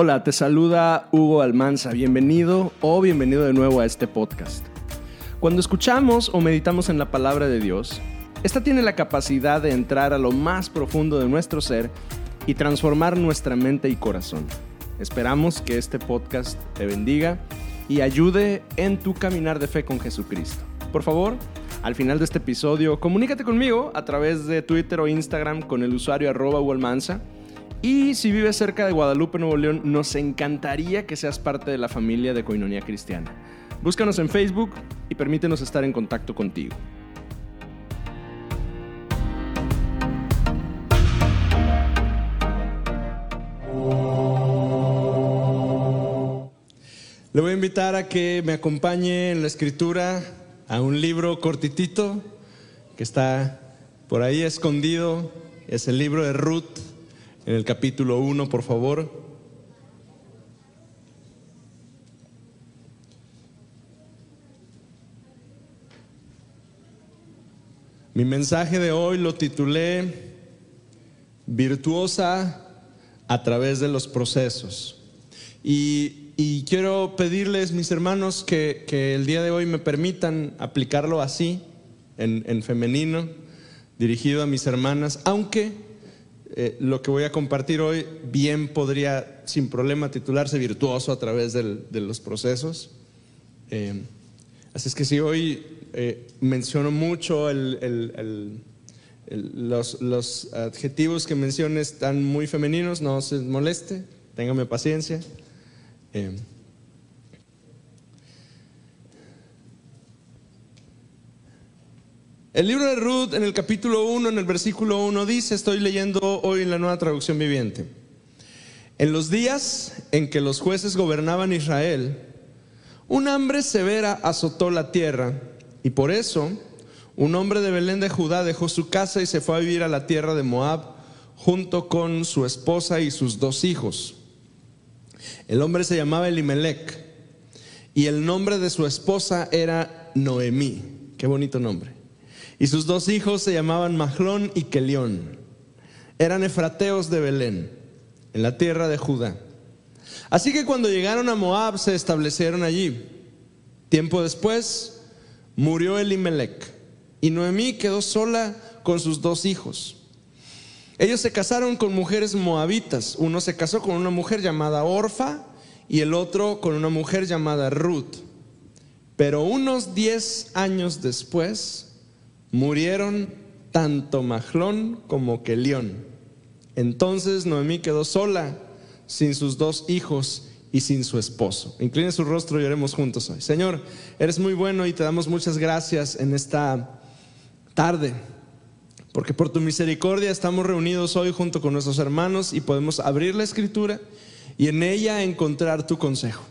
Hola, te saluda Hugo Almanza. Bienvenido o bienvenido de nuevo a este podcast. Cuando escuchamos o meditamos en la palabra de Dios, esta tiene la capacidad de entrar a lo más profundo de nuestro ser y transformar nuestra mente y corazón. Esperamos que este podcast te bendiga y ayude en tu caminar de fe con Jesucristo. Por favor, al final de este episodio, comunícate conmigo a través de Twitter o Instagram con el usuario arroba Almanza y si vives cerca de Guadalupe, Nuevo León, nos encantaría que seas parte de la familia de Coinonía Cristiana. Búscanos en Facebook y permítenos estar en contacto contigo. Le voy a invitar a que me acompañe en la escritura a un libro cortitito que está por ahí escondido. Es el libro de Ruth en el capítulo 1, por favor. Mi mensaje de hoy lo titulé Virtuosa a través de los procesos. Y, quiero pedirles, mis hermanos, que, el día de hoy me permitan aplicarlo así, en, en femenino, dirigido a mis hermanas, aunque eh, lo que voy a compartir hoy bien podría sin problema titularse virtuoso a través de los procesos. Eh, así es que si hoy eh, menciono mucho los, los, adjetivos que menciono están muy femeninos, no se moleste, téngame paciencia. El libro de Ruth en el capítulo 1, en el versículo 1 dice, estoy leyendo hoy en la nueva traducción viviente, en los días en que los jueces gobernaban Israel, un hambre severa azotó la tierra y por eso un hombre de Belén de Judá dejó su casa y se fue a vivir a la tierra de Moab junto con su esposa y sus dos hijos. El hombre se llamaba Elimelech y el nombre de su esposa era Noemí. Qué bonito nombre. Y sus dos hijos se llamaban Mahlón y Kelión. Eran efrateos de Belén, en la tierra de Judá. Así que cuando llegaron a Moab se establecieron allí. Tiempo después murió Elimelech y Noemí quedó sola con sus dos hijos. Ellos se casaron con mujeres moabitas. Uno se casó con una mujer llamada Orfa y el otro con una mujer llamada Ruth. Pero unos diez años después, Murieron tanto Majlón como Kelión. Entonces Noemí quedó sola, sin sus dos hijos y sin su esposo. Incline su rostro y oremos juntos hoy. Señor, eres muy bueno y te damos muchas gracias en esta tarde, porque por tu misericordia estamos reunidos hoy junto con nuestros hermanos y podemos abrir la escritura y en ella encontrar tu consejo.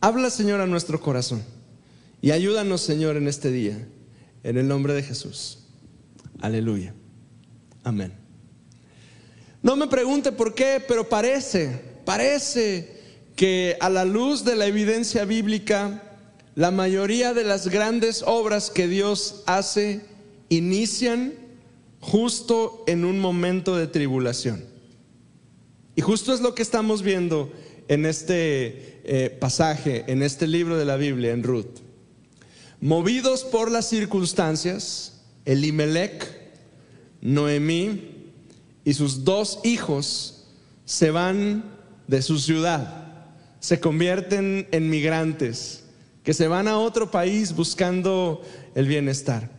Habla, Señor, a nuestro corazón y ayúdanos, Señor, en este día. En el nombre de Jesús. Aleluya. Amén. No me pregunte por qué, pero parece, parece que a la luz de la evidencia bíblica, la mayoría de las grandes obras que Dios hace inician justo en un momento de tribulación. Y justo es lo que estamos viendo en este eh, pasaje, en este libro de la Biblia, en Ruth. Movidos por las circunstancias, Elimelech, Noemí y sus dos hijos se van de su ciudad, se convierten en migrantes que se van a otro país buscando el bienestar.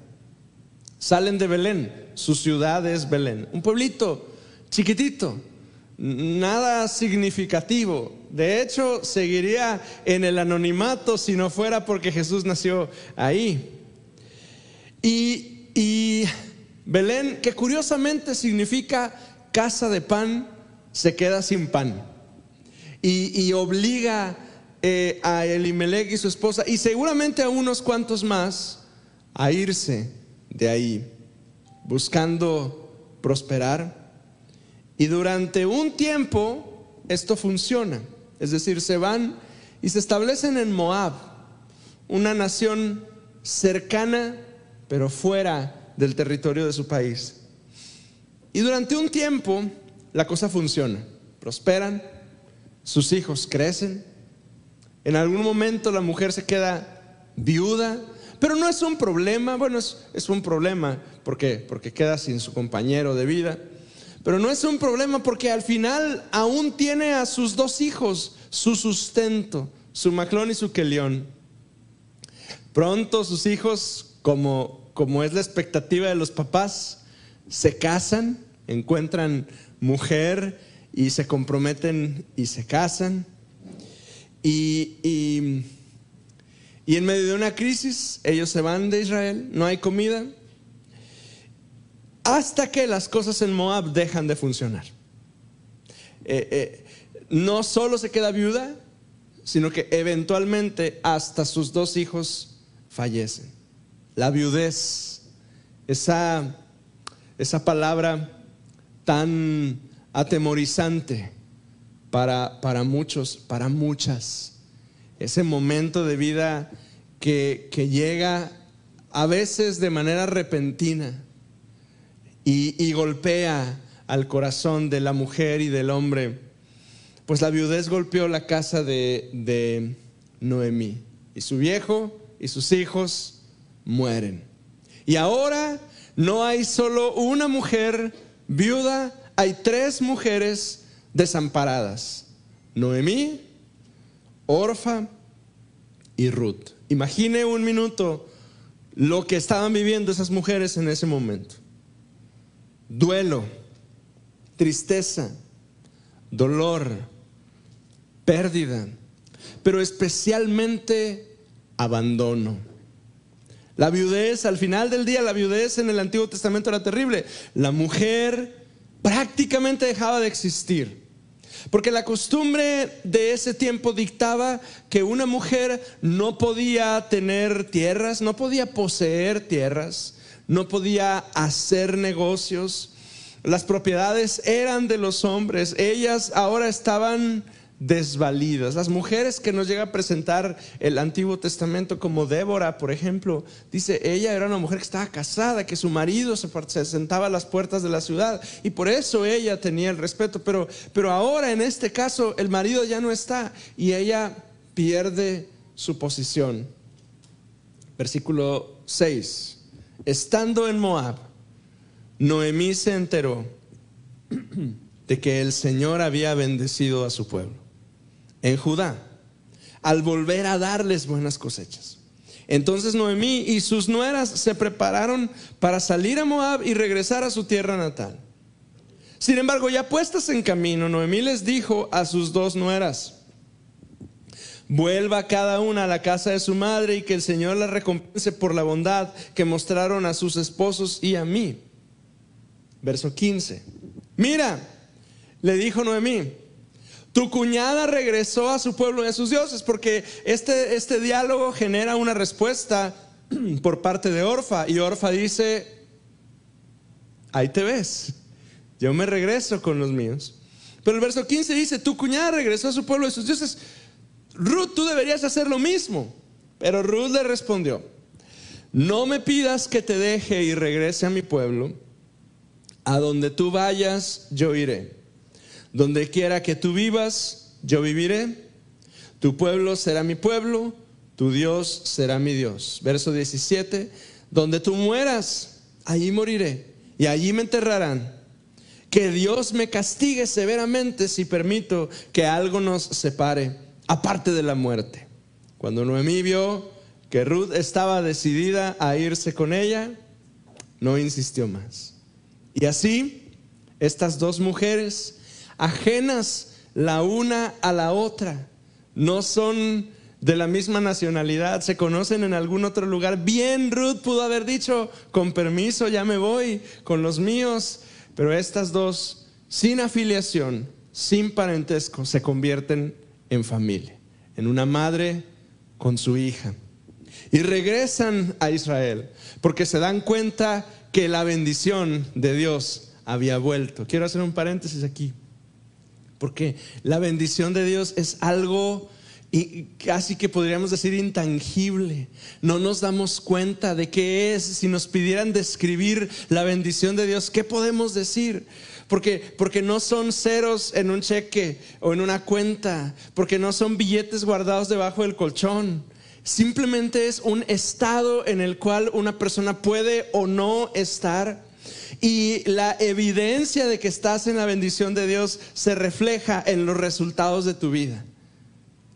Salen de Belén, su ciudad es Belén, un pueblito chiquitito, nada significativo. De hecho, seguiría en el anonimato si no fuera porque Jesús nació ahí. Y, Belén, que curiosamente significa casa de pan, se queda sin pan. Y, obliga eh, a Elimelech y su esposa, y seguramente a unos cuantos más, a irse de ahí, buscando prosperar y durante un tiempo esto funciona. Es decir, se van y se establecen en Moab, una nación cercana, pero fuera del territorio de su país. Y durante un tiempo la cosa funciona. Prosperan, sus hijos crecen. En algún momento la mujer se queda viuda, pero no es un problema, bueno, es, un problema, ¿por qué? Porque queda sin su compañero de vida. Pero no es un problema porque al final aún tiene a sus dos hijos, su sustento, su Maclón y su Kelión. Pronto sus hijos, como, como es la expectativa de los papás, se casan, encuentran mujer y se comprometen y se casan. Y, y, y, en medio de una crisis, ellos se van de Israel, no hay comida, hasta que las cosas en Moab dejan de funcionar. Eh, eh, no solo se queda viuda, sino que eventualmente hasta sus dos hijos fallecen. La viudez, esa, esa palabra tan atemorizante para, para muchos, para muchas. Ese momento de vida que, que llega a veces de manera repentina y, golpea al corazón de la mujer y del hombre. Pues la viudez golpeó la casa de, de Noemí y su viejo y sus hijos mueren. Y ahora no hay solo una mujer viuda, hay tres mujeres desamparadas. Noemí, Orfa y Ruth. Imagine un minuto lo que estaban viviendo esas mujeres en ese momento duelo, tristeza, dolor, pérdida, pero especialmente abandono. La viudez, al final del día, la viudez en el Antiguo Testamento era terrible. La mujer prácticamente dejaba de existir. Porque la costumbre de ese tiempo dictaba que una mujer no podía tener tierras, no podía poseer tierras, no podía hacer negocios. Las propiedades eran de los hombres. Ellas ahora estaban desvalidas. Las mujeres que nos llega a presentar el Antiguo Testamento como Débora, por ejemplo, dice, ella era una mujer que estaba casada, que su marido se, sentaba a las puertas de la ciudad y por eso ella tenía el respeto, pero, pero ahora en este caso el marido ya no está y ella pierde su posición. Versículo 6. Estando en Moab, Noemí se enteró de que el Señor había bendecido a su pueblo en Judá al volver a darles buenas cosechas. Entonces Noemí y sus nueras se prepararon para salir a Moab y regresar a su tierra natal. Sin embargo, ya puestas en camino, Noemí les dijo a sus dos nueras, Vuelva cada una a la casa de su madre y que el Señor la recompense por la bondad que mostraron a sus esposos y a mí. Verso 15. Mira, le dijo Noemí, tu cuñada regresó a su pueblo y a sus dioses, porque este, este diálogo genera una respuesta por parte de Orfa. Y Orfa dice, ahí te ves, yo me regreso con los míos. Pero el verso 15 dice, tu cuñada regresó a su pueblo y a sus dioses. Ruth, tú deberías hacer lo mismo. Pero Ruth le respondió, no me pidas que te deje y regrese a mi pueblo. A donde tú vayas, yo iré. Donde quiera que tú vivas, yo viviré. Tu pueblo será mi pueblo, tu Dios será mi Dios. Verso 17, donde tú mueras, allí moriré y allí me enterrarán. Que Dios me castigue severamente si permito que algo nos separe aparte de la muerte. Cuando Noemí vio que Ruth estaba decidida a irse con ella, no insistió más. Y así, estas dos mujeres, ajenas la una a la otra, no son de la misma nacionalidad, se conocen en algún otro lugar. Bien, Ruth pudo haber dicho, con permiso, ya me voy con los míos, pero estas dos, sin afiliación, sin parentesco, se convierten en familia, en una madre con su hija. Y regresan a Israel porque se dan cuenta que la bendición de Dios había vuelto. Quiero hacer un paréntesis aquí, porque la bendición de Dios es algo y casi que podríamos decir intangible. No nos damos cuenta de qué es. Si nos pidieran describir la bendición de Dios, ¿qué podemos decir? Porque, porque no son ceros en un cheque o en una cuenta, porque no son billetes guardados debajo del colchón. Simplemente es un estado en el cual una persona puede o no estar. Y la evidencia de que estás en la bendición de Dios se refleja en los resultados de tu vida.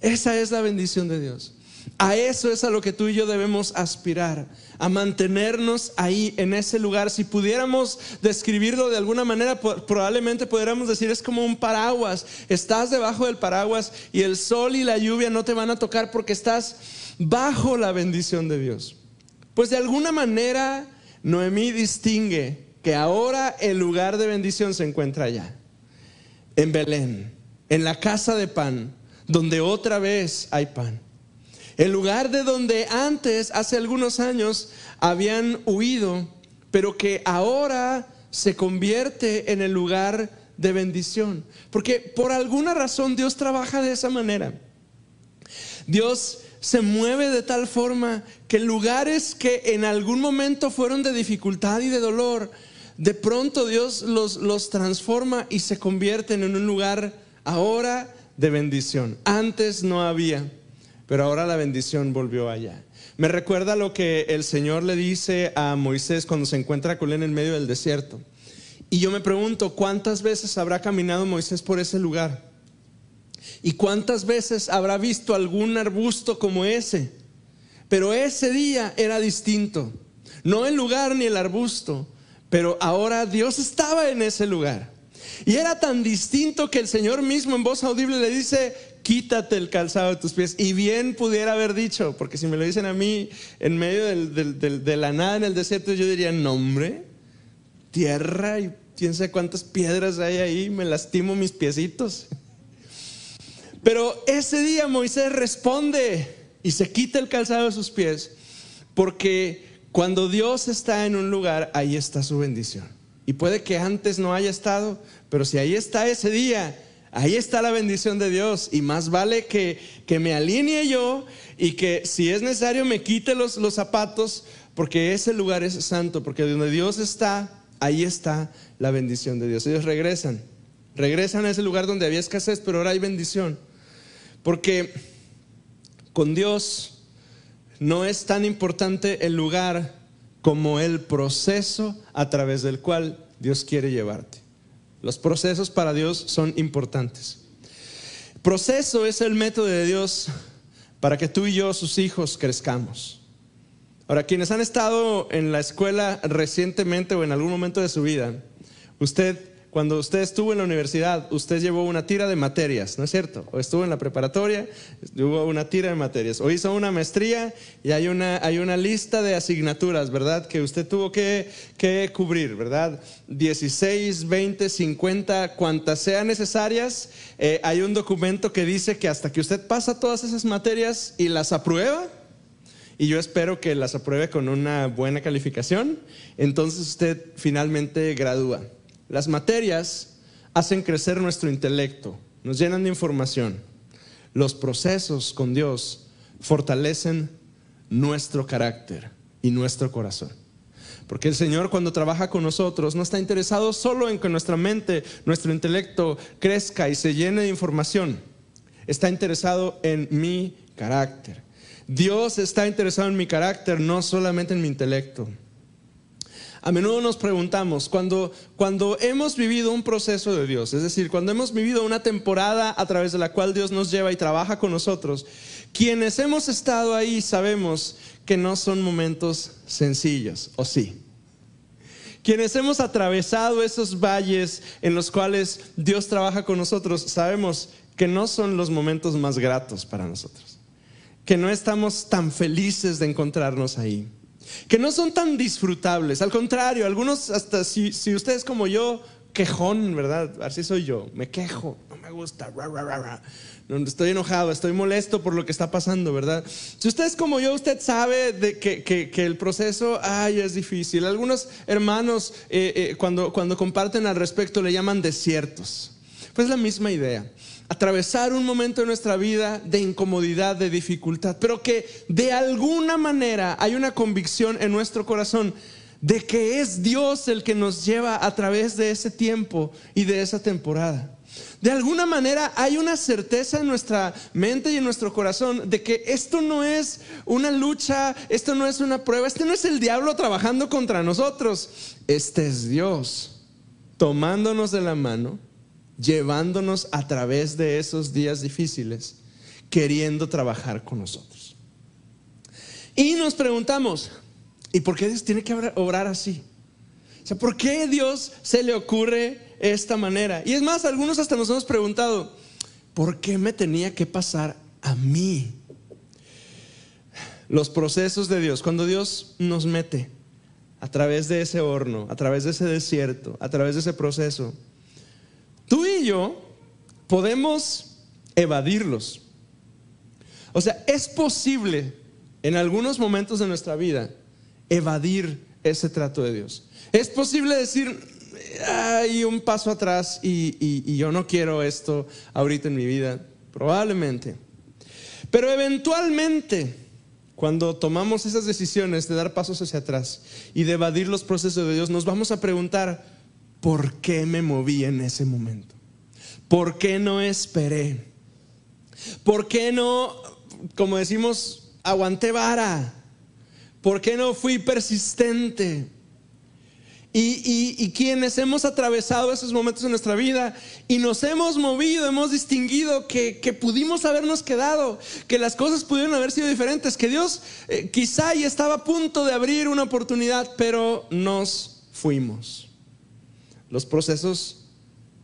Esa es la bendición de Dios. A eso es a lo que tú y yo debemos aspirar, a mantenernos ahí, en ese lugar. Si pudiéramos describirlo de alguna manera, probablemente pudiéramos decir es como un paraguas. Estás debajo del paraguas y el sol y la lluvia no te van a tocar porque estás bajo la bendición de Dios. Pues de alguna manera Noemí distingue que ahora el lugar de bendición se encuentra allá, en Belén, en la casa de pan donde otra vez hay pan. El lugar de donde antes, hace algunos años, habían huido, pero que ahora se convierte en el lugar de bendición. Porque por alguna razón Dios trabaja de esa manera. Dios se mueve de tal forma que lugares que en algún momento fueron de dificultad y de dolor, de pronto Dios los, los transforma y se convierten en un lugar ahora de bendición. Antes no había, pero ahora la bendición volvió allá. Me recuerda lo que el Señor le dice a Moisés cuando se encuentra con él en medio del desierto. Y yo me pregunto, ¿cuántas veces habrá caminado Moisés por ese lugar? ¿Y cuántas veces habrá visto algún arbusto como ese? Pero ese día era distinto. No el lugar ni el arbusto, pero ahora Dios estaba en ese lugar. Y era tan distinto que el Señor mismo en voz audible le dice, quítate el calzado de tus pies. Y bien pudiera haber dicho, porque si me lo dicen a mí en medio de la nada en el desierto, yo diría, no hombre, tierra y quién sabe cuántas piedras hay ahí, me lastimo mis piecitos. Pero ese día Moisés responde y se quita el calzado de sus pies, porque cuando Dios está en un lugar, ahí está su bendición. Y puede que antes no haya estado, pero si ahí está ese día, ahí está la bendición de Dios. Y más vale que, que me alinee yo y que si es necesario me quite los, los zapatos, porque ese lugar es santo, porque donde Dios está, ahí está la bendición de Dios. Ellos regresan, regresan a ese lugar donde había escasez, pero ahora hay bendición. Porque con Dios no es tan importante el lugar como el proceso a través del cual Dios quiere llevarte. Los procesos para Dios son importantes. Proceso es el método de Dios para que tú y yo, sus hijos, crezcamos. Ahora, quienes han estado en la escuela recientemente o en algún momento de su vida, usted cuando usted estuvo en la universidad, usted llevó una tira de materias, ¿no es cierto? O estuvo en la preparatoria, hubo una tira de materias. O hizo una maestría y hay una, hay una lista de asignaturas, ¿verdad? Que usted tuvo que, que cubrir, ¿verdad? 16, 20, 50, cuantas sean necesarias. Eh, hay un documento que dice que hasta que usted pasa todas esas materias y las aprueba, y yo espero que las apruebe con una buena calificación, entonces usted finalmente gradúa. Las materias hacen crecer nuestro intelecto, nos llenan de información. Los procesos con Dios fortalecen nuestro carácter y nuestro corazón. Porque el Señor cuando trabaja con nosotros no está interesado solo en que nuestra mente, nuestro intelecto crezca y se llene de información. Está interesado en mi carácter. Dios está interesado en mi carácter, no solamente en mi intelecto. A menudo nos preguntamos, cuando, cuando hemos vivido un proceso de Dios, es decir, cuando hemos vivido una temporada a través de la cual Dios nos lleva y trabaja con nosotros, quienes hemos estado ahí sabemos que no son momentos sencillos, ¿o sí? Quienes hemos atravesado esos valles en los cuales Dios trabaja con nosotros, sabemos que no son los momentos más gratos para nosotros, que no estamos tan felices de encontrarnos ahí que no son tan disfrutables. Al contrario, algunos hasta si, si usted es como yo, quejón, ¿verdad? Así soy yo, me quejo, no me gusta, estoy enojado, estoy molesto por lo que está pasando, ¿verdad? Si usted es como yo, usted sabe que, que, el proceso, ay, es difícil. Algunos hermanos eh, eh, cuando, cuando comparten al respecto le llaman desiertos. Pues la misma idea. Atravesar un momento de nuestra vida de incomodidad, de dificultad, pero que de alguna manera hay una convicción en nuestro corazón de que es Dios el que nos lleva a través de ese tiempo y de esa temporada. De alguna manera hay una certeza en nuestra mente y en nuestro corazón de que esto no es una lucha, esto no es una prueba, este no es el diablo trabajando contra nosotros, este es Dios tomándonos de la mano, llevándonos a través de esos días difíciles, queriendo trabajar con nosotros. Y nos preguntamos, ¿y por qué Dios tiene que obrar así? O sea, ¿por qué Dios se le ocurre esta manera? Y es más, algunos hasta nos hemos preguntado, ¿por qué me tenía que pasar a mí? Los procesos de Dios, cuando Dios nos mete a través de ese horno, a través de ese desierto, a través de ese proceso, tú y yo podemos evadirlos. O sea, es posible en algunos momentos de nuestra vida evadir ese trato de Dios. Es posible decir, hay un paso atrás y, yo no quiero esto ahorita en mi vida. Probablemente. Pero eventualmente, cuando tomamos esas decisiones de dar pasos hacia atrás y de evadir los procesos de Dios, nos vamos a preguntar, ¿por qué me moví en ese momento? ¿Por qué no esperé? ¿Por qué no, como decimos, aguanté vara? ¿Por qué no fui persistente? Y, quienes hemos atravesado esos momentos en nuestra vida y nos hemos movido, hemos distinguido que, pudimos habernos quedado, que las cosas pudieron haber sido diferentes, que Dios eh, quizá ya estaba a punto de abrir una oportunidad, pero nos fuimos. Los procesos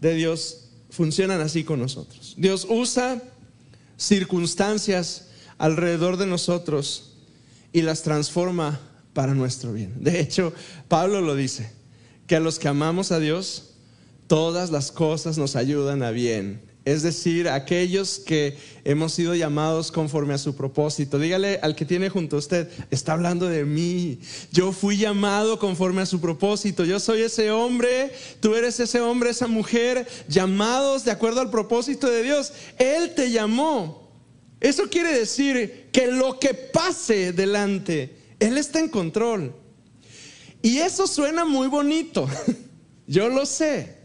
de Dios funcionan así con nosotros. Dios usa circunstancias alrededor de nosotros y las transforma para nuestro bien. De hecho, Pablo lo dice que a los que amamos a Dios, todas las cosas nos ayudan a bien. Es decir, aquellos que hemos sido llamados conforme a su propósito. Dígale al que tiene junto a usted, está hablando de mí. Yo fui llamado conforme a su propósito. Yo soy ese hombre, tú eres ese hombre, esa mujer, llamados de acuerdo al propósito de Dios. Él te llamó. Eso quiere decir que lo que pase delante, Él está en control. Y eso suena muy bonito, yo lo sé.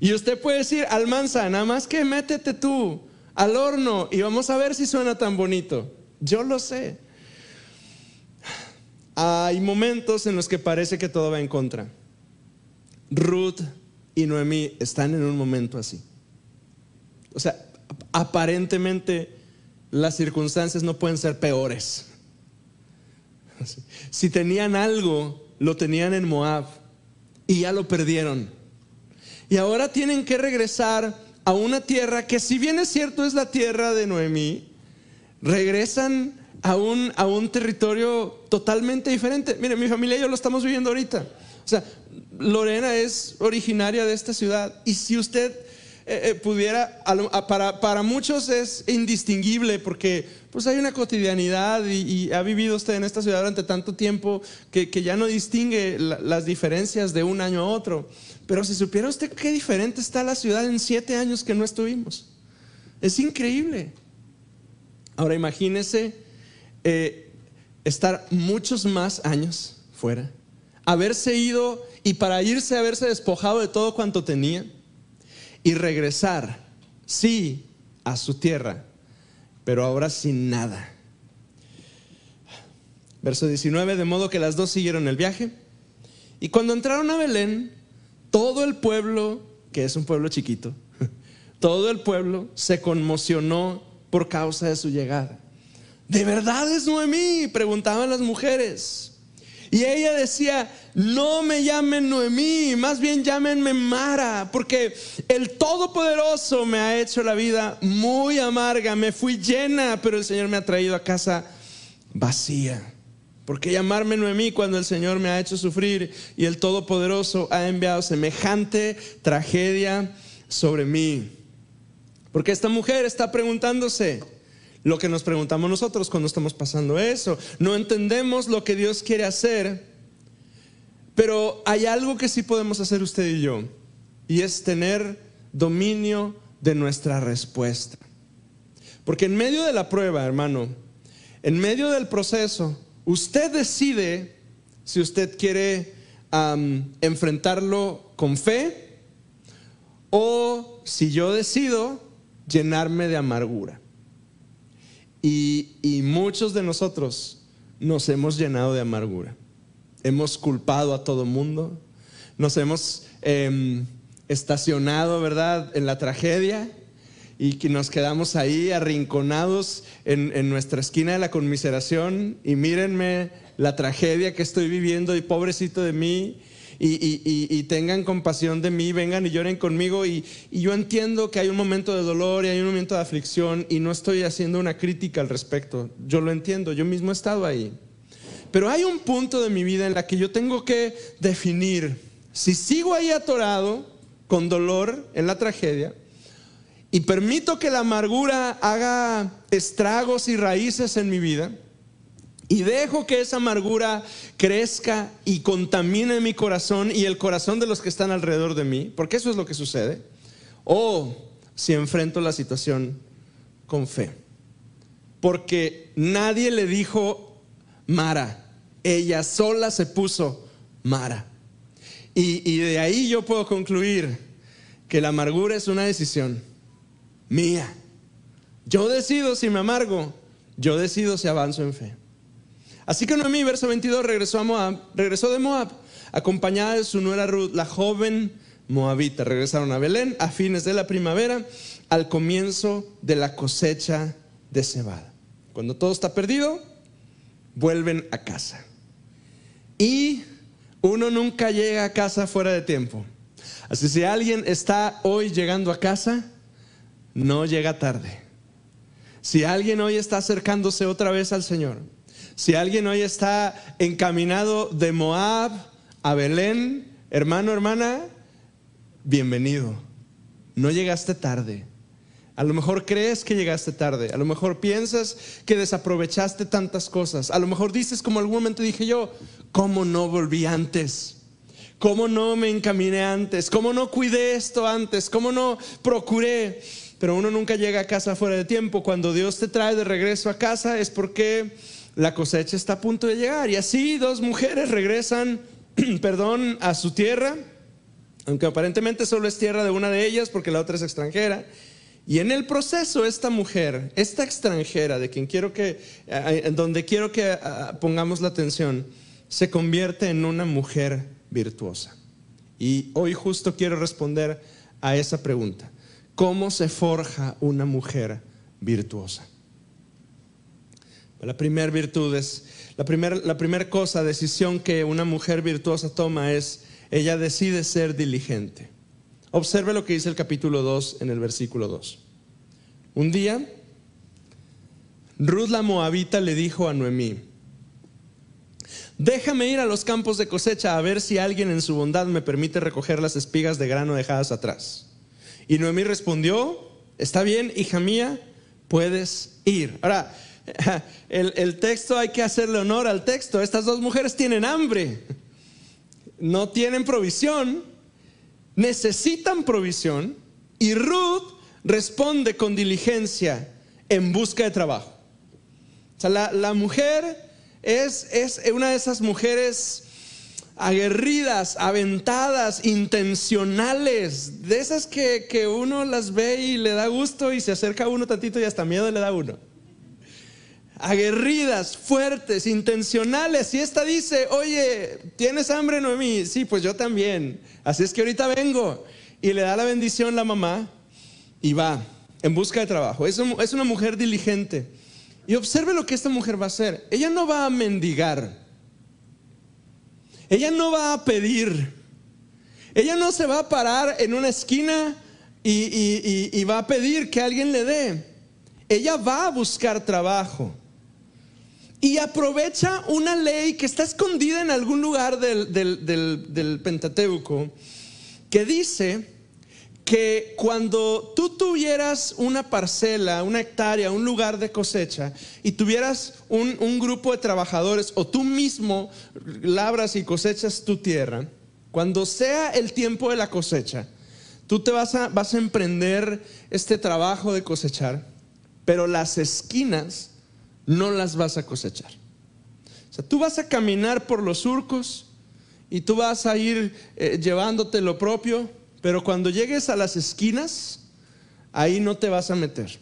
Y usted puede decir, Almanza, nada más que métete tú al horno y vamos a ver si suena tan bonito. Yo lo sé. Hay momentos en los que parece que todo va en contra. Ruth y Noemí están en un momento así. O sea, aparentemente las circunstancias no pueden ser peores. Si tenían algo lo tenían en Moab y ya lo perdieron. Y ahora tienen que regresar a una tierra que si bien es cierto es la tierra de Noemí, regresan a un, a un territorio totalmente diferente. Mire, mi familia y yo lo estamos viviendo ahorita. O sea, Lorena es originaria de esta ciudad y si usted eh, eh, pudiera, para, para, muchos es indistinguible porque pues hay una cotidianidad y, ha vivido usted en esta ciudad durante tanto tiempo que, que ya no distingue las diferencias de un año a otro. Pero si supiera usted qué diferente está la ciudad en siete años que no estuvimos. Es increíble. Ahora imagínese eh, estar muchos más años fuera, haberse ido y para irse haberse despojado de todo cuanto tenía y regresar, sí, a su tierra, pero ahora sin nada. Verso 19, de modo que las dos siguieron el viaje. Y cuando entraron a Belén, todo el pueblo, que es un pueblo chiquito, todo el pueblo se conmocionó por causa de su llegada. ¿De verdad es Noemí? Preguntaban las mujeres. Y ella decía, no me llamen Noemí, más bien llámenme Mara, porque el Todopoderoso me ha hecho la vida muy amarga, me fui llena, pero el Señor me ha traído a casa vacía. ¿Por qué llamarme Noemí cuando el Señor me ha hecho sufrir y el Todopoderoso ha enviado semejante tragedia sobre mí? Porque esta mujer está preguntándose, lo que nos preguntamos nosotros cuando estamos pasando eso. No entendemos lo que Dios quiere hacer, pero hay algo que sí podemos hacer usted y yo, y es tener dominio de nuestra respuesta. Porque en medio de la prueba, hermano, en medio del proceso, usted decide si usted quiere enfrentarlo con fe o si yo decido llenarme de amargura. Y, muchos de nosotros nos hemos llenado de amargura. Hemos culpado a todo mundo. Nos hemos em, estacionado, ¿verdad?, en la tragedia y que nos quedamos ahí arrinconados en, nuestra esquina de la conmiseración y mírenme la tragedia que estoy viviendo y pobrecito de mí y, tengan compasión de mí, vengan y lloren conmigo y, y yo entiendo que hay un momento de dolor y hay un momento de aflicción y no estoy haciendo una crítica al respecto, yo lo entiendo, yo mismo he estado ahí. Pero hay un punto de mi vida en la que yo tengo que definir si sigo ahí atorado con dolor en la tragedia y permito que la amargura haga estragos y raíces en mi vida y dejo que esa amargura crezca y contamine mi corazón y el corazón de los que están alrededor de mí, porque eso es lo que sucede, o si enfrento la situación con fe. Porque nadie le dijo Mara, ella sola se puso Mara. Y, de ahí yo puedo concluir que la amargura es una decisión mía. Yo decido si me amargo, yo decido si avanzo en fe. Así que Noemí, verso 22, regresó a Moab, regresó de Moab, acompañada de su nuera Ruth, la joven moabita. Regresaron a Belén a fines de la primavera, al comienzo de la cosecha de cebada. Cuando todo está perdido, vuelven a casa. Y uno nunca llega a casa fuera de tiempo. Así si alguien está hoy llegando a casa, no llega tarde. Si alguien hoy está acercándose otra vez al Señor, si alguien hoy está encaminado de Moab a Belén, hermano, hermana, bienvenido. No llegaste tarde. A lo mejor crees que llegaste tarde, a lo mejor piensas que desaprovechaste tantas cosas, a lo mejor dices como algún momento dije yo, ¿cómo no volví antes? ¿Cómo no me encaminé antes? ¿Cómo no cuidé esto antes? ¿Cómo no procuré? Pero uno nunca llega a casa fuera de tiempo. Cuando Dios te trae de regreso a casa es porque la cosecha está a punto de llegar. Y así dos mujeres regresan, perdón, a su tierra, aunque aparentemente solo es tierra de una de ellas porque la otra es extranjera. Y en el proceso esta mujer, esta extranjera de quien quiero que, donde quiero que pongamos la atención, se convierte en una mujer virtuosa. Y hoy justo quiero responder a esa pregunta. ¿Cómo se forja una mujer virtuosa? La primera virtud es, la primera la cosa, decisión que una mujer virtuosa toma es, ella decide ser diligente. Observe lo que dice el capítulo 2 en el versículo 2. Un día, Ruth la Moabita le dijo a Noemí, déjame ir a los campos de cosecha a ver si alguien en su bondad me permite recoger las espigas de grano dejadas atrás. Y Noemí respondió, está bien, hija mía, puedes ir. Ahora, el, texto hay que hacerle honor al texto. Estas dos mujeres tienen hambre, no tienen provisión necesitan provisión y Ruth responde con diligencia en busca de trabajo. O sea, la, mujer es, es, una de esas mujeres aguerridas, aventadas, intencionales, de esas que, que, uno las ve y le da gusto y se acerca a uno tantito y hasta miedo le da a uno aguerridas, fuertes, intencionales. Y esta dice, oye, ¿tienes hambre, Noemí? Sí, pues yo también. Así es que ahorita vengo. Y le da la bendición la mamá y va en busca de trabajo. Es, es una mujer diligente. Y observe lo que esta mujer va a hacer. Ella no va a mendigar. Ella no va a pedir. Ella no se va a parar en una esquina y, y va a pedir que alguien le dé. Ella va a buscar trabajo y aprovecha una ley que está escondida en algún lugar del, Pentateuco, que dice que cuando tú tuvieras una parcela, una hectárea, un lugar de cosecha, y tuvieras un, grupo de trabajadores, o tú mismo labras y cosechas tu tierra, cuando sea el tiempo de la cosecha, Tú te vas a, vas a emprender este trabajo de cosechar, pero las esquinas no las vas a cosechar. O sea, tú vas a caminar por los surcos y tú vas a ir eh, llevándote lo propio, pero cuando llegues a las esquinas, ahí no te vas a meter.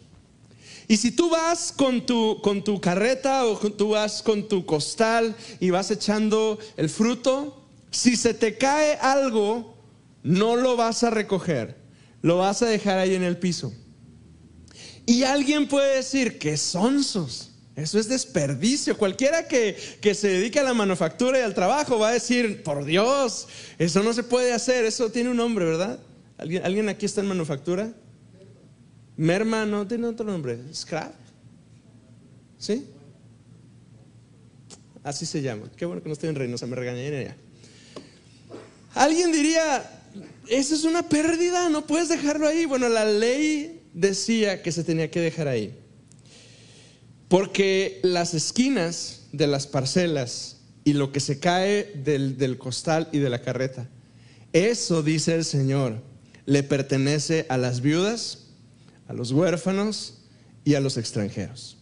Y si tú vas con tu, con tu carreta o tú vas con tu costal y vas echando el fruto, si se te cae algo, no lo vas a recoger, lo vas a dejar ahí en el piso. Y alguien puede decir que sonsos. Eso es desperdicio. Cualquiera que, que, se dedique a la manufactura y al trabajo va a decir, por Dios, eso no se puede hacer, eso tiene un nombre, ¿verdad? ¿Alguien, ¿alguien aquí está en manufactura? Merma, no tiene otro nombre, scrap. ¿Sí? Así se llama. Qué bueno que no estoy en Reynosa, me regañaría. Alguien diría, eso es una pérdida, no puedes dejarlo ahí. Bueno, la ley decía que se tenía que dejar ahí. Porque las esquinas de las parcelas y lo que se cae del, costal y de la carreta, eso, dice el Señor, le pertenece a las viudas, a los huérfanos y a los extranjeros.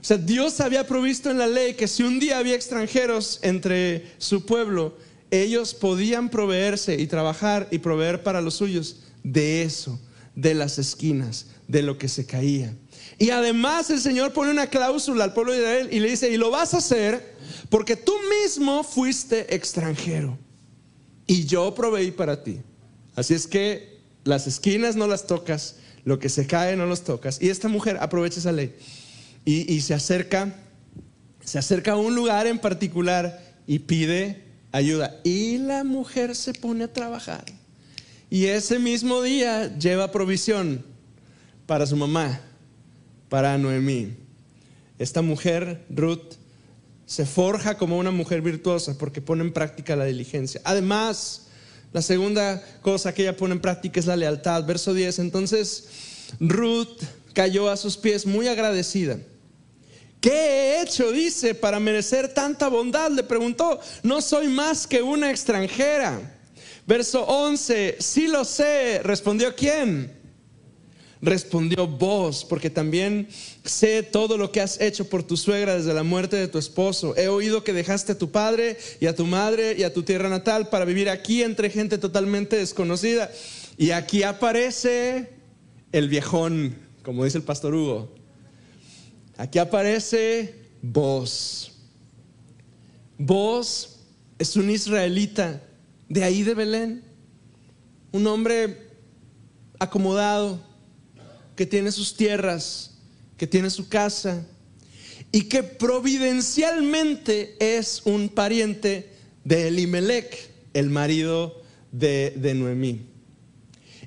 O sea, Dios había provisto en la ley que si un día había extranjeros entre su pueblo, ellos podían proveerse y trabajar y proveer para los suyos de eso, de las esquinas, de lo que se caía. Y además el Señor pone una cláusula al pueblo de Israel y le dice, y lo vas a hacer porque tú mismo fuiste extranjero y yo proveí para ti. Así es que las esquinas no las tocas, lo que se cae no los tocas. Y esta mujer aprovecha esa ley y, y se acerca, se acerca a un lugar en particular y pide ayuda. Y la mujer se pone a trabajar. Y ese mismo día lleva provisión para su mamá para Noemí. Esta mujer, Ruth, se forja como una mujer virtuosa porque pone en práctica la diligencia. Además, la segunda cosa que ella pone en práctica es la lealtad. Verso 10. Entonces, Ruth cayó a sus pies muy agradecida. ¿Qué he hecho, dice, para merecer tanta bondad? Le preguntó, no soy más que una extranjera. Verso 11, sí lo sé, respondió quién? Respondió vos, porque también sé todo lo que has hecho por tu suegra desde la muerte de tu esposo. He oído que dejaste a tu padre y a tu madre y a tu tierra natal para vivir aquí entre gente totalmente desconocida. Y aquí aparece el viejón, como dice el pastor Hugo. Aquí aparece vos. Vos es un israelita de ahí de Belén, un hombre acomodado, que tiene sus tierras, que tiene su casa y que providencialmente es un pariente de Elimelech, el marido de, de Noemí.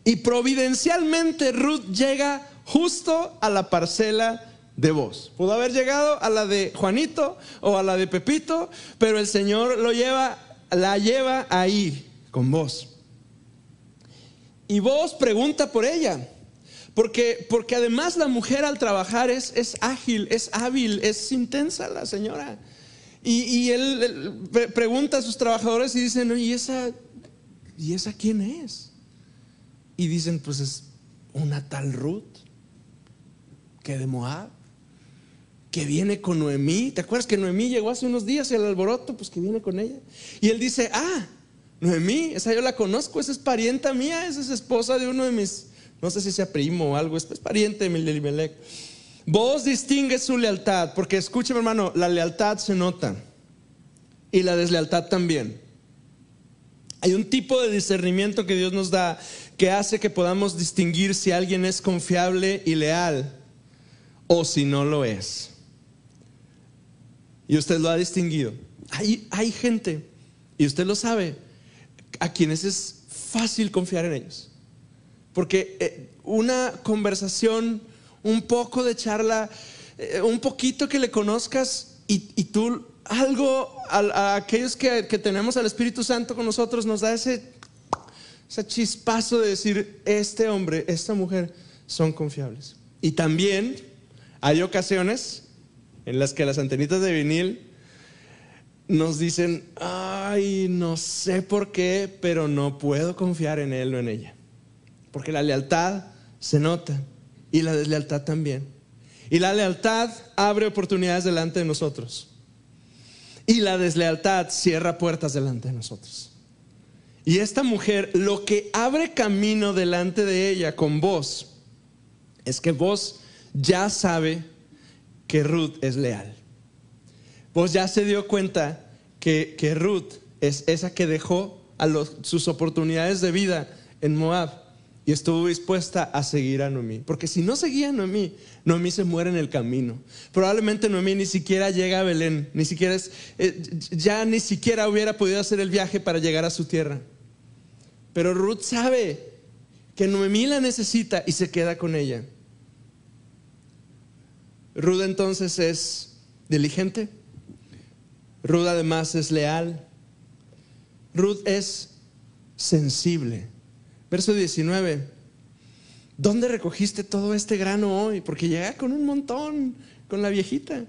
Y providencialmente Ruth llega justo a la parcela de vos. Pudo haber llegado a la de Juanito o a la de Pepito, pero el Señor lo lleva, la lleva ahí con vos. Y vos pregunta por ella. Porque, porque además la mujer al trabajar es, es ágil, es hábil, es intensa la señora. Y, él, pregunta a sus trabajadores y dicen, ¿y esa, ¿y esa quién es? Y dicen, pues es una tal Ruth, que de Moab, que viene con Noemí. ¿Te acuerdas que Noemí llegó hace unos días y el alboroto? Pues que viene con ella. Y él dice, ah, Noemí, esa yo la conozco, esa es parienta mía, esa es esposa de uno de mis no sé si sea primo o algo, es, pariente de Elimelech. Vos distingue su lealtad, porque escúcheme hermano, la lealtad se nota y la deslealtad también. Hay un tipo de discernimiento que Dios nos da que hace que podamos distinguir si alguien es confiable y leal o si no lo es. Y usted lo ha distinguido. Hay, hay gente, y usted lo sabe, a quienes es fácil confiar en ellos. Porque eh, una conversación, un poco de charla, eh, un poquito que le conozcas y, tú algo a, aquellos que, tenemos al Espíritu Santo con nosotros nos da ese, ese chispazo de decir, este hombre, esta mujer son confiables. Y también hay ocasiones en las que las antenitas de vinil nos dicen, ay, no sé por qué, pero no puedo confiar en él o en ella. Porque la lealtad se nota y la deslealtad también. Y la lealtad abre oportunidades delante de nosotros. Y la deslealtad cierra puertas delante de nosotros. Y esta mujer, lo que abre camino delante de ella con vos, es que vos ya sabe que Ruth es leal. Vos ya se dio cuenta que, que Ruth es esa que dejó a sus oportunidades de vida en Moab y estuvo dispuesta a seguir a Noemí. Porque si no seguía a Noemí, Noemí se muere en el camino. Probablemente Noemí ni siquiera llega a Belén, ni siquiera eh, ya ni siquiera hubiera podido hacer el viaje para llegar a su tierra. Pero Ruth sabe que Noemí la necesita y se queda con ella. Ruth entonces es diligente. Ruth además es leal. Ruth es sensible. Verso 19. ¿Dónde recogiste todo este grano hoy? Porque llega con un montón, con la viejita.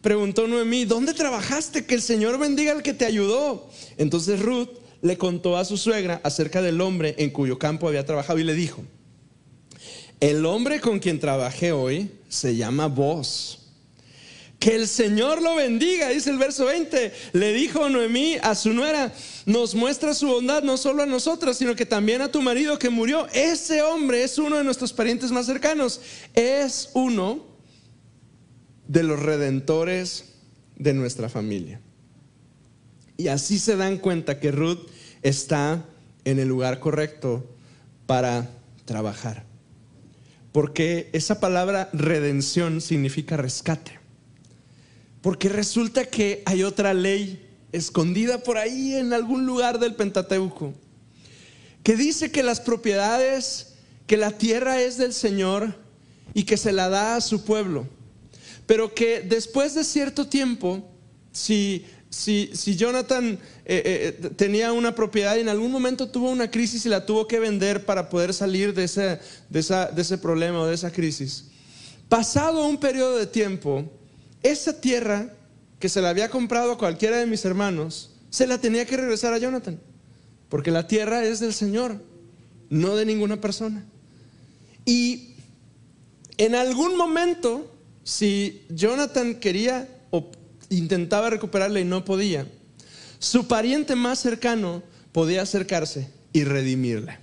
Preguntó Noemí, ¿dónde trabajaste? Que el Señor bendiga al que te ayudó. Entonces Ruth le contó a su suegra acerca del hombre en cuyo campo había trabajado y le dijo, el hombre con quien trabajé hoy se llama vos que el Señor lo bendiga, dice el verso 20. Le dijo Noemí a su nuera, nos muestra su bondad no solo a nosotras, sino que también a tu marido que murió. Ese hombre es uno de nuestros parientes más cercanos. Es uno de los redentores de nuestra familia. Y así se dan cuenta que Ruth está en el lugar correcto para trabajar. Porque esa palabra redención significa rescate. Porque resulta que hay otra ley escondida por ahí en algún lugar del Pentateuco, que dice que las propiedades, que la tierra es del Señor y que se la da a su pueblo, pero que después de cierto tiempo, si, si, si Jonathan eh, eh, tenía una propiedad y en algún momento tuvo una crisis y la tuvo que vender para poder salir de ese, de, de ese problema o de esa crisis, pasado un periodo de tiempo, esa tierra que se la había comprado a cualquiera de mis hermanos, se la tenía que regresar a Jonathan, porque la tierra es del Señor, no de ninguna persona. Y en algún momento, si Jonathan quería o intentaba recuperarla y no podía, su pariente más cercano podía acercarse y redimirla,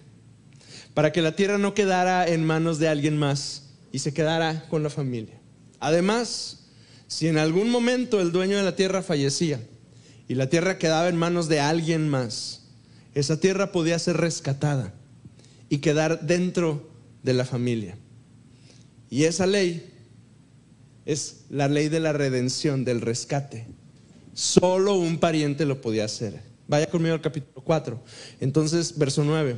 para que la tierra no quedara en manos de alguien más y se quedara con la familia. Además, si en algún momento el dueño de la tierra fallecía y la tierra quedaba en manos de alguien más, esa tierra podía ser rescatada y quedar dentro de la familia. Y esa ley es la ley de la redención, del rescate. Solo un pariente lo podía hacer. Vaya conmigo al capítulo 4. Entonces, verso 9.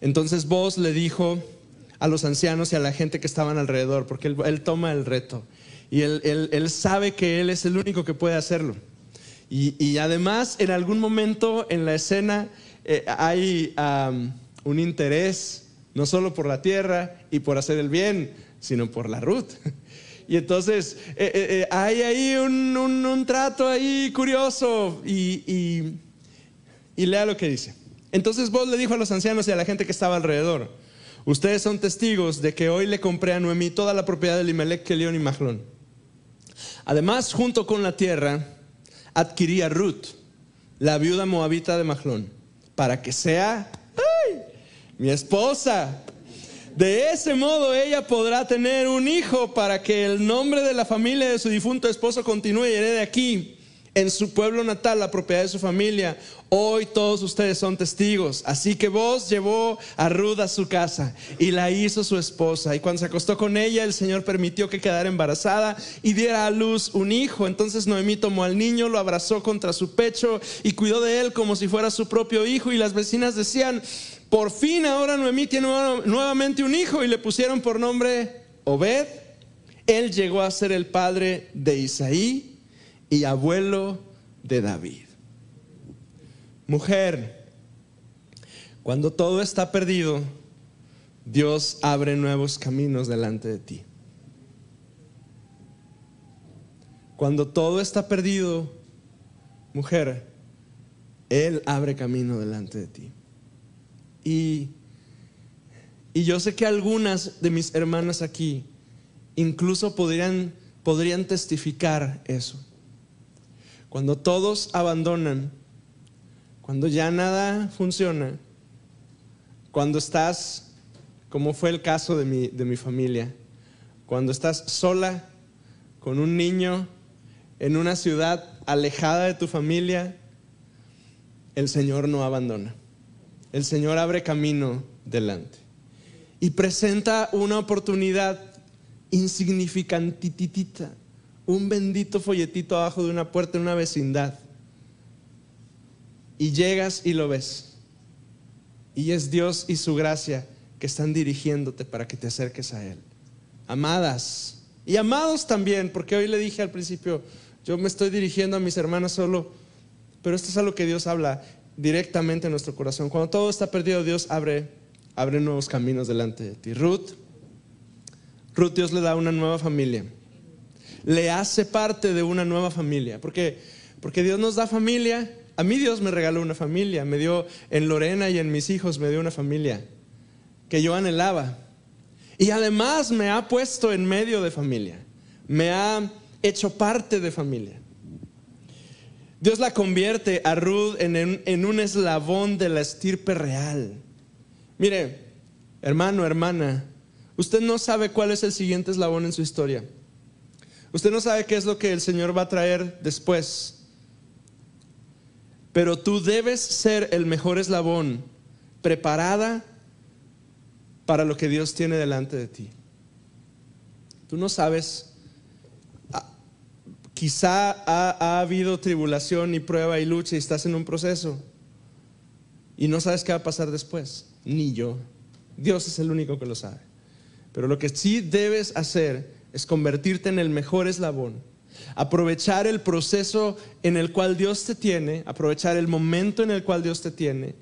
Entonces vos le dijo a los ancianos y a la gente que estaban alrededor, porque él, él toma el reto. Y él, sabe que Él es el único que puede hacerlo. Y, además, en algún momento en la escena eh, hay un interés, no solo por la tierra y por hacer el bien, sino por la Ruth. Y entonces eh, eh, hay ahí un, trato ahí curioso y, y lea lo que dice. Entonces vos le dijo a los ancianos y a la gente que estaba alrededor, ustedes son testigos de que hoy le compré a Noemí toda la propiedad de Limelech, Kelión y Mahlón. Además, junto con la tierra, adquiría Ruth, la viuda moabita de Mahlón, para que sea mi esposa. De ese modo ella podrá tener un hijo para que el nombre de la familia de su difunto esposo continúe y herede aquí en su pueblo natal, la propiedad de su familia. Hoy todos ustedes son testigos. Así que vos llevó a Ruth a su casa y la hizo su esposa. Y cuando se acostó con ella, el Señor permitió que quedara embarazada y diera a luz un hijo. Entonces Noemí tomó al niño, lo abrazó contra su pecho y cuidó de él como si fuera su propio hijo. Y las vecinas decían, por fin ahora Noemí tiene nuevamente un hijo y le pusieron por nombre Obed. Él llegó a ser el padre de Isaí y abuelo de David. Mujer, cuando todo está perdido, Dios abre nuevos caminos delante de ti. Cuando todo está perdido, mujer, Él abre camino delante de ti. Y, Y yo sé que algunas de mis hermanas aquí incluso podrían, podrían testificar eso. Cuando todos abandonan, cuando ya nada funciona, cuando estás, como fue el caso de mi, de mi familia, cuando estás sola con un niño en una ciudad alejada de tu familia, el Señor no abandona. El Señor abre camino delante y presenta una oportunidad insignificantitita, un bendito folletito abajo de una puerta en una vecindad. Y llegas y lo ves. Y es Dios y su gracia que están dirigiéndote para que te acerques a Él. Amadas y amados también, porque hoy le dije al principio, yo me estoy dirigiendo a mis hermanas solo, pero esto es algo que Dios habla directamente en nuestro corazón. Cuando todo está perdido, Dios abre, abre nuevos caminos delante de ti. Ruth, Ruth Dios le da una nueva familia. Le hace parte de una nueva familia. Porque, porque Dios nos da familia. A mí Dios me regaló una familia. Me dio en Lorena y en mis hijos, me dio una familia que yo anhelaba. Y además me ha puesto en medio de familia. Me ha hecho parte de familia. Dios la convierte a Ruth en, un eslabón de la estirpe real. Mire, hermano, hermana, usted no sabe cuál es el siguiente eslabón en su historia. Usted no sabe qué es lo que el Señor va a traer después. Pero tú debes ser el mejor eslabón, preparada para lo que Dios tiene delante de ti. Tú no sabes Quizá ha, habido tribulación y prueba y lucha y estás en un proceso y no sabes qué va a pasar después, ni yo. Dios es el único que lo sabe. Pero lo que sí debes hacer es convertirte en el mejor eslabón, aprovechar el proceso en el cual Dios te tiene, aprovechar el momento en el cual Dios te tiene,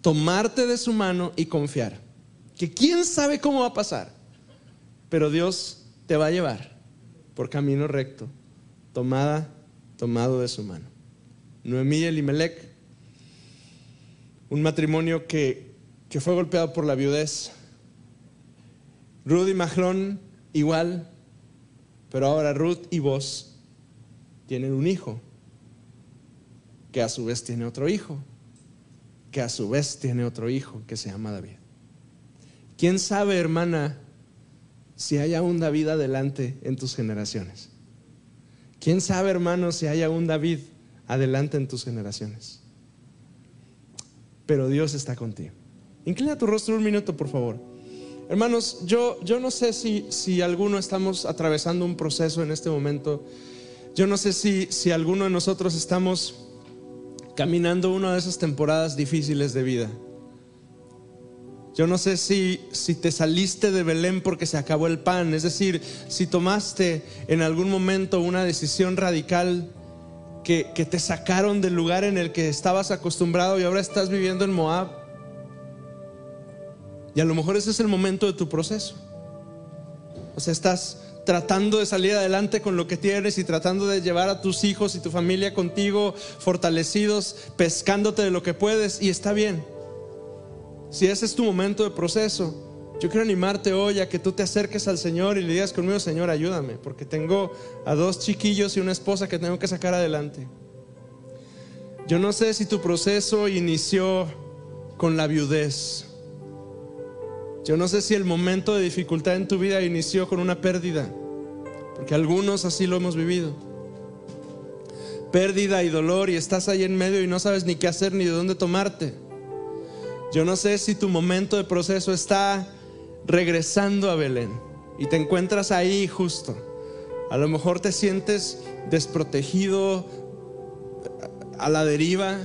tomarte de su mano y confiar. Que quién sabe cómo va a pasar, pero Dios te va a llevar por camino recto tomada, tomado de su mano. Noemí y Elimelech, un matrimonio que, que fue golpeado por la viudez. Ruth y Mahlón, igual, pero ahora Ruth y vos tienen un hijo, que a su vez tiene otro hijo, que a su vez tiene otro hijo que se llama David. ¿Quién sabe, hermana, si hay aún David adelante en tus generaciones? ¿Quién sabe, hermano, si haya un David adelante en tus generaciones? Pero Dios está contigo. Inclina tu rostro un minuto, por favor. Hermanos, yo, yo no sé si, si alguno estamos atravesando un proceso en este momento. Yo no sé si, si alguno de nosotros estamos caminando una de esas temporadas difíciles de vida. Yo no sé si, si te saliste de Belén porque se acabó el pan, es decir, si tomaste en algún momento una decisión radical que, que te sacaron del lugar en el que estabas acostumbrado y ahora estás viviendo en Moab. Y a lo mejor ese es el momento de tu proceso. O sea, estás tratando de salir adelante con lo que tienes y tratando de llevar a tus hijos y tu familia contigo fortalecidos, pescándote de lo que puedes y está bien. Si ese es tu momento de proceso, yo quiero animarte hoy a que tú te acerques al Señor y le digas conmigo, Señor, ayúdame, porque tengo a dos chiquillos y una esposa que tengo que sacar adelante. Yo no sé si tu proceso inició con la viudez. Yo no sé si el momento de dificultad en tu vida inició con una pérdida, porque algunos así lo hemos vivido. Pérdida y dolor y estás ahí en medio y no sabes ni qué hacer ni de dónde tomarte. Yo no sé si tu momento de proceso está regresando a Belén y te encuentras ahí justo. A lo mejor te sientes desprotegido, a la deriva.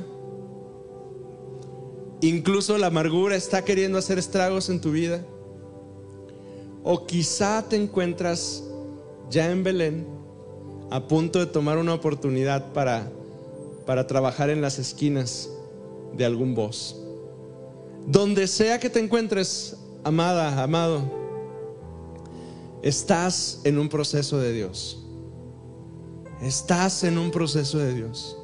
Incluso la amargura está queriendo hacer estragos en tu vida. O quizá te encuentras ya en Belén a punto de tomar una oportunidad para, para trabajar en las esquinas de algún boss. Donde sea que te encuentres, amada, amado, estás en un proceso de Dios. Estás en un proceso de Dios.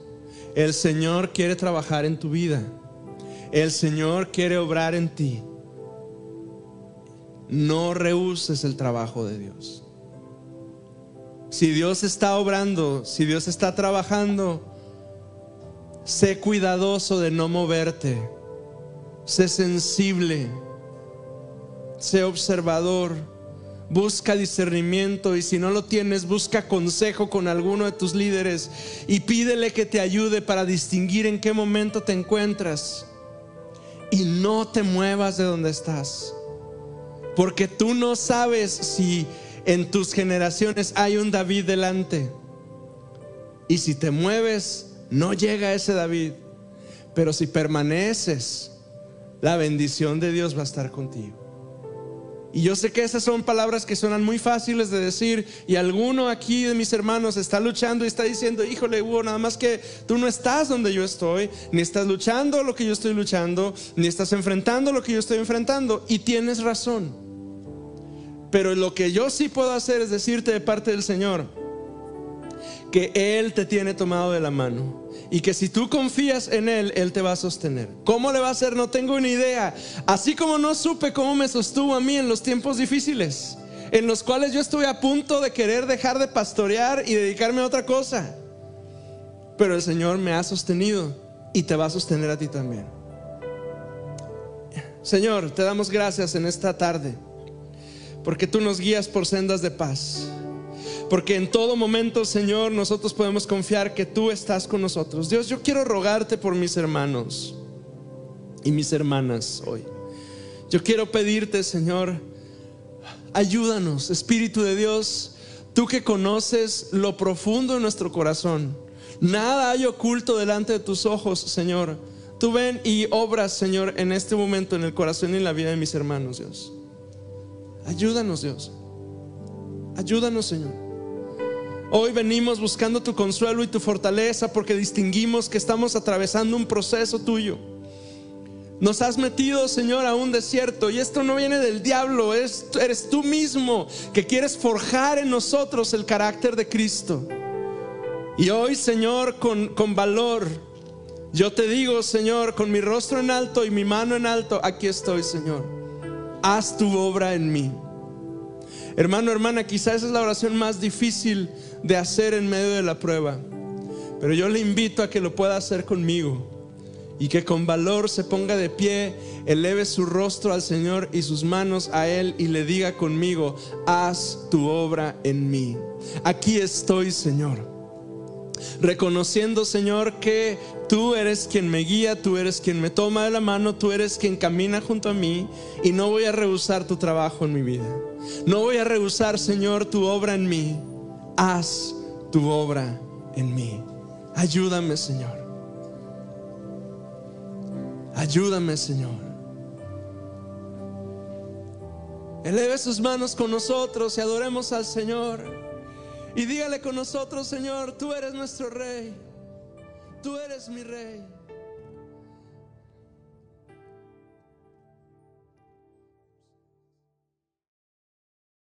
El Señor quiere trabajar en tu vida. El Señor quiere obrar en ti. no rehuses el trabajo de Dios. Si Dios está obrando, si Dios está trabajando, sé cuidadoso de no moverte. Sé sensible. Sé observador. Busca discernimiento y si no lo tienes, busca consejo con alguno de tus líderes y pídele que te ayude para distinguir en qué momento te encuentras. Y no te muevas de donde estás. Porque tú no sabes si en tus generaciones hay un David delante. Y si te mueves, no llega ese David. Pero si permaneces, la bendición de Dios va a estar contigo. Y yo sé que esas son palabras que suenan muy fáciles de decir y alguno aquí de mis hermanos está luchando y está diciendo, híjole, Hugo, nada más que tú no estás donde yo estoy, ni estás luchando lo que yo estoy luchando, ni estás enfrentando lo que yo estoy enfrentando. Y tienes razón. Pero lo que yo sí puedo hacer es decirte de parte del Señor que Él te tiene tomado de la mano y que si tú confías en Él, Él te va a sostener. ¿Cómo le va a hacer? No tengo ni idea. Así como no supe cómo me sostuvo a mí en los tiempos difíciles, en los cuales yo estuve a punto de querer dejar de pastorear y dedicarme a otra cosa. Pero el Señor me ha sostenido y te va a sostener a ti también. Señor, te damos gracias en esta tarde porque tú nos guías por sendas de paz. Porque en todo momento, Señor, nosotros podemos confiar que tú estás con nosotros. Dios, yo quiero rogarte por mis hermanos y mis hermanas hoy. Yo quiero pedirte, Señor, ayúdanos, Espíritu de Dios, tú que conoces lo profundo de nuestro corazón. Nada hay oculto delante de tus ojos, Señor. Tú ven y obras, Señor, en este momento en el corazón y en la vida de mis hermanos, Dios. Ayúdanos, Dios. Ayúdanos, Señor. Hoy venimos buscando tu consuelo y tu fortaleza porque distinguimos que estamos atravesando un proceso tuyo. Nos has metido, Señor, a un desierto y esto no viene del diablo, es, eres tú mismo que quieres forjar en nosotros el carácter de Cristo. Y hoy, Señor, con, con valor, yo te digo, Señor, con mi rostro en alto y mi mano en alto, aquí estoy, Señor haz tu obra en mí. Hermano, hermana, quizás esa es la oración más difícil de hacer en medio de la prueba, pero yo le invito a que lo pueda hacer conmigo y que con valor se ponga de pie, eleve su rostro al Señor y sus manos a Él y le diga conmigo, haz tu obra en mí. Aquí estoy, Señor reconociendo, Señor, que tú eres quien me guía, tú eres quien me toma de la mano, tú eres quien camina junto a mí y no voy a rehusar tu trabajo en mi vida. No voy a rehusar, Señor, tu obra en mí. Haz tu obra en mí. Ayúdame, Señor. Ayúdame, Señor. Eleve sus manos con nosotros y adoremos al Señor. Y dígale con nosotros, Señor, tú eres nuestro rey. Tú eres mi rey.